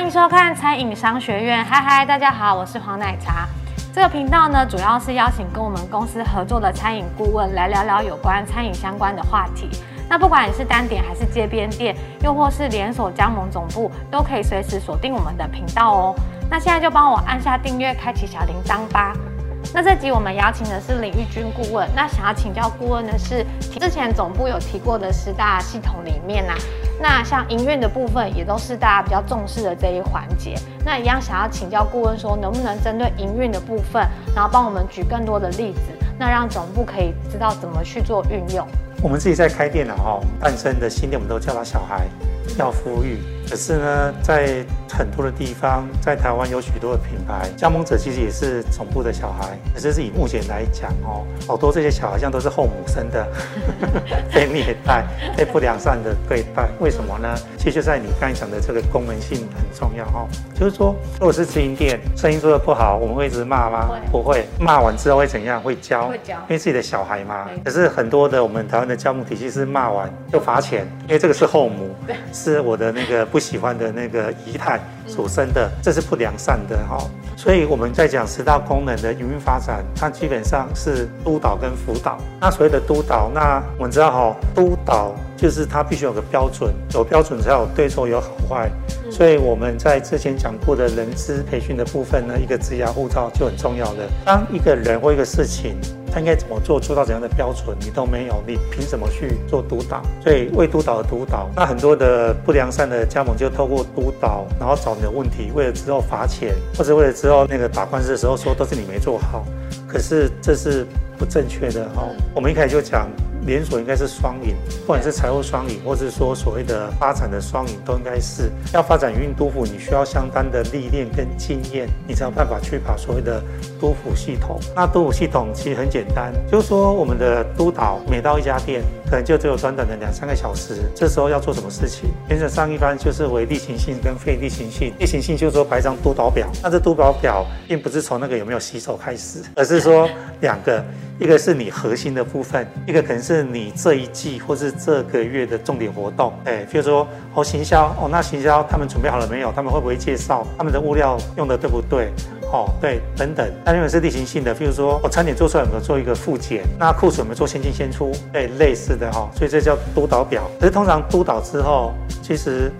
欢迎收看餐饮商学院。嗨嗨，大家好，我是黄奶茶。这个频道呢，主要是邀请跟我们公司合作的餐饮顾问来聊聊有关餐饮相关的话题。那不管你是单点还是街边店，又或是连锁加盟总部，都可以随时锁定我们的频道哦。那现在就帮我按下订阅，开启小铃铛吧。那这集我们邀请的是林玉君顾问。那想要请教顾问的是，之前总部有提过的十大系统里面啊，那像营运的部分也都是大家比较重视的这一环节。那一样想要请教顾问说，能不能针对营运的部分，然后帮我们举更多的例子，那让总部可以知道怎么去做运用。我们自己在开店的哈，诞生的新店我们都叫他小孩，要富裕。可是呢，在很多的地方，在台湾有许多的品牌加盟者，其实也是总部的小孩。可是是以目前来讲哦，好多这些小孩像都是后母生的，被虐待、被不良善的对待。为什么呢？其实就在你刚才讲的这个功能性很重要哦。就是说，如果是直营店，生意做得不好，我们会一直骂吗？不会。骂完之后会怎样？会教。会教。因为自己的小孩嘛。可是很多的我们台湾的加盟体系是骂完就罚钱，因为这个是后母，是我的那个不。喜欢的那个仪态所生的，这是不良善的哈。所以我们在讲十大功能的营运发展，它基本上是督导跟辅导。那所谓的督导，那我们知道哈，督导就是它必须有个标准，有标准才有对错有好坏。所以我们在之前讲过的人资培训的部分呢，一个职涯护照就很重要的。当一个人或一个事情。他应该怎么做，做到怎样的标准，你都没有，你凭什么去做督导？所以为督导而督导，那很多的不良善的加盟就透过督导，然后找你的问题，为了之后罚钱，或者为了之后那个打官司的时候说都是你没做好，可是这是不正确的哈。我们一开始就讲。连锁应该是双赢，不管是财务双赢，或是说所谓的发展的双赢，都应该是要发展营运督府，你需要相当的历练跟经验，你才有办法去把所谓的督府系统。那督府系统其实很简单，就是说我们的督导每到一家店，可能就只有短短的两三个小时，这时候要做什么事情？原则上一般就是为例行性跟非例行性。例行性就是说白张督导表，那这督导表并不是从那个有没有洗手开始，而是说两个。一个是你核心的部分，一个可能是你这一季或是这个月的重点活动。哎，比如说哦，行销哦，那行销他们准备好了没有？他们会不会介绍？他们的物料用的对不对？哦，对，等等。那因为是例行性的，比如说我餐点做出来有没有做一个复检？那库存有没有做先进先出？对，类似的哈，所以这叫督导表。可是通常督导之后，其实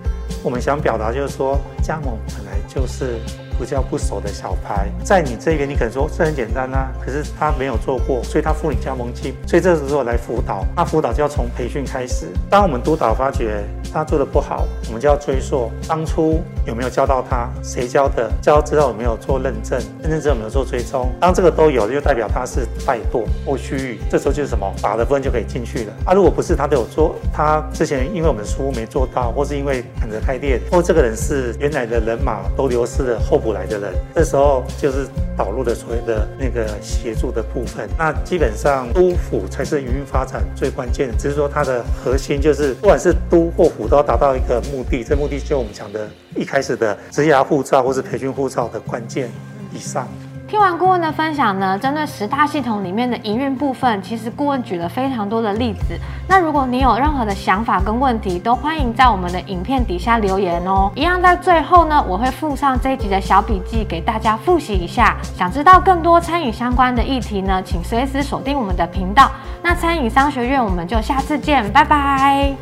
我们想表达就是说，加盟本来就是。不叫不熟的小牌，在你这边，你可能说这很简单啊，可是他没有做过，所以他付你加盟金，所以这时候来辅导，那辅导就要从培训开始。当我们督导发觉他做的不好，我们就要追溯当初有没有教到他，谁教的，教之后有没有做认证，认证之后有没有做追踪。当这个都有，就代表他是怠惰或虚域，这时候就是什么，法的部分就可以进去了。啊，如果不是他都有做，他之前因为我们书没做到，或是因为赶着开店，或这个人是原来的人马都流失了，候补。来的人，这时候就是导入的所谓的那个协助的部分。那基本上都府才是营运发展最关键的，只是说它的核心就是不管是都或府都要达到一个目的。这目的就我们讲的一开始的职涯护照或是培训护照的关键以上。听完顾问的分享呢，针对十大系统里面的营运部分，其实顾问举了非常多的例子。那如果你有任何的想法跟问题，都欢迎在我们的影片底下留言哦。一样在最后呢，我会附上这一集的小笔记给大家复习一下。想知道更多餐饮相关的议题呢，请随时锁定我们的频道。那餐饮商学院，我们就下次见，拜拜。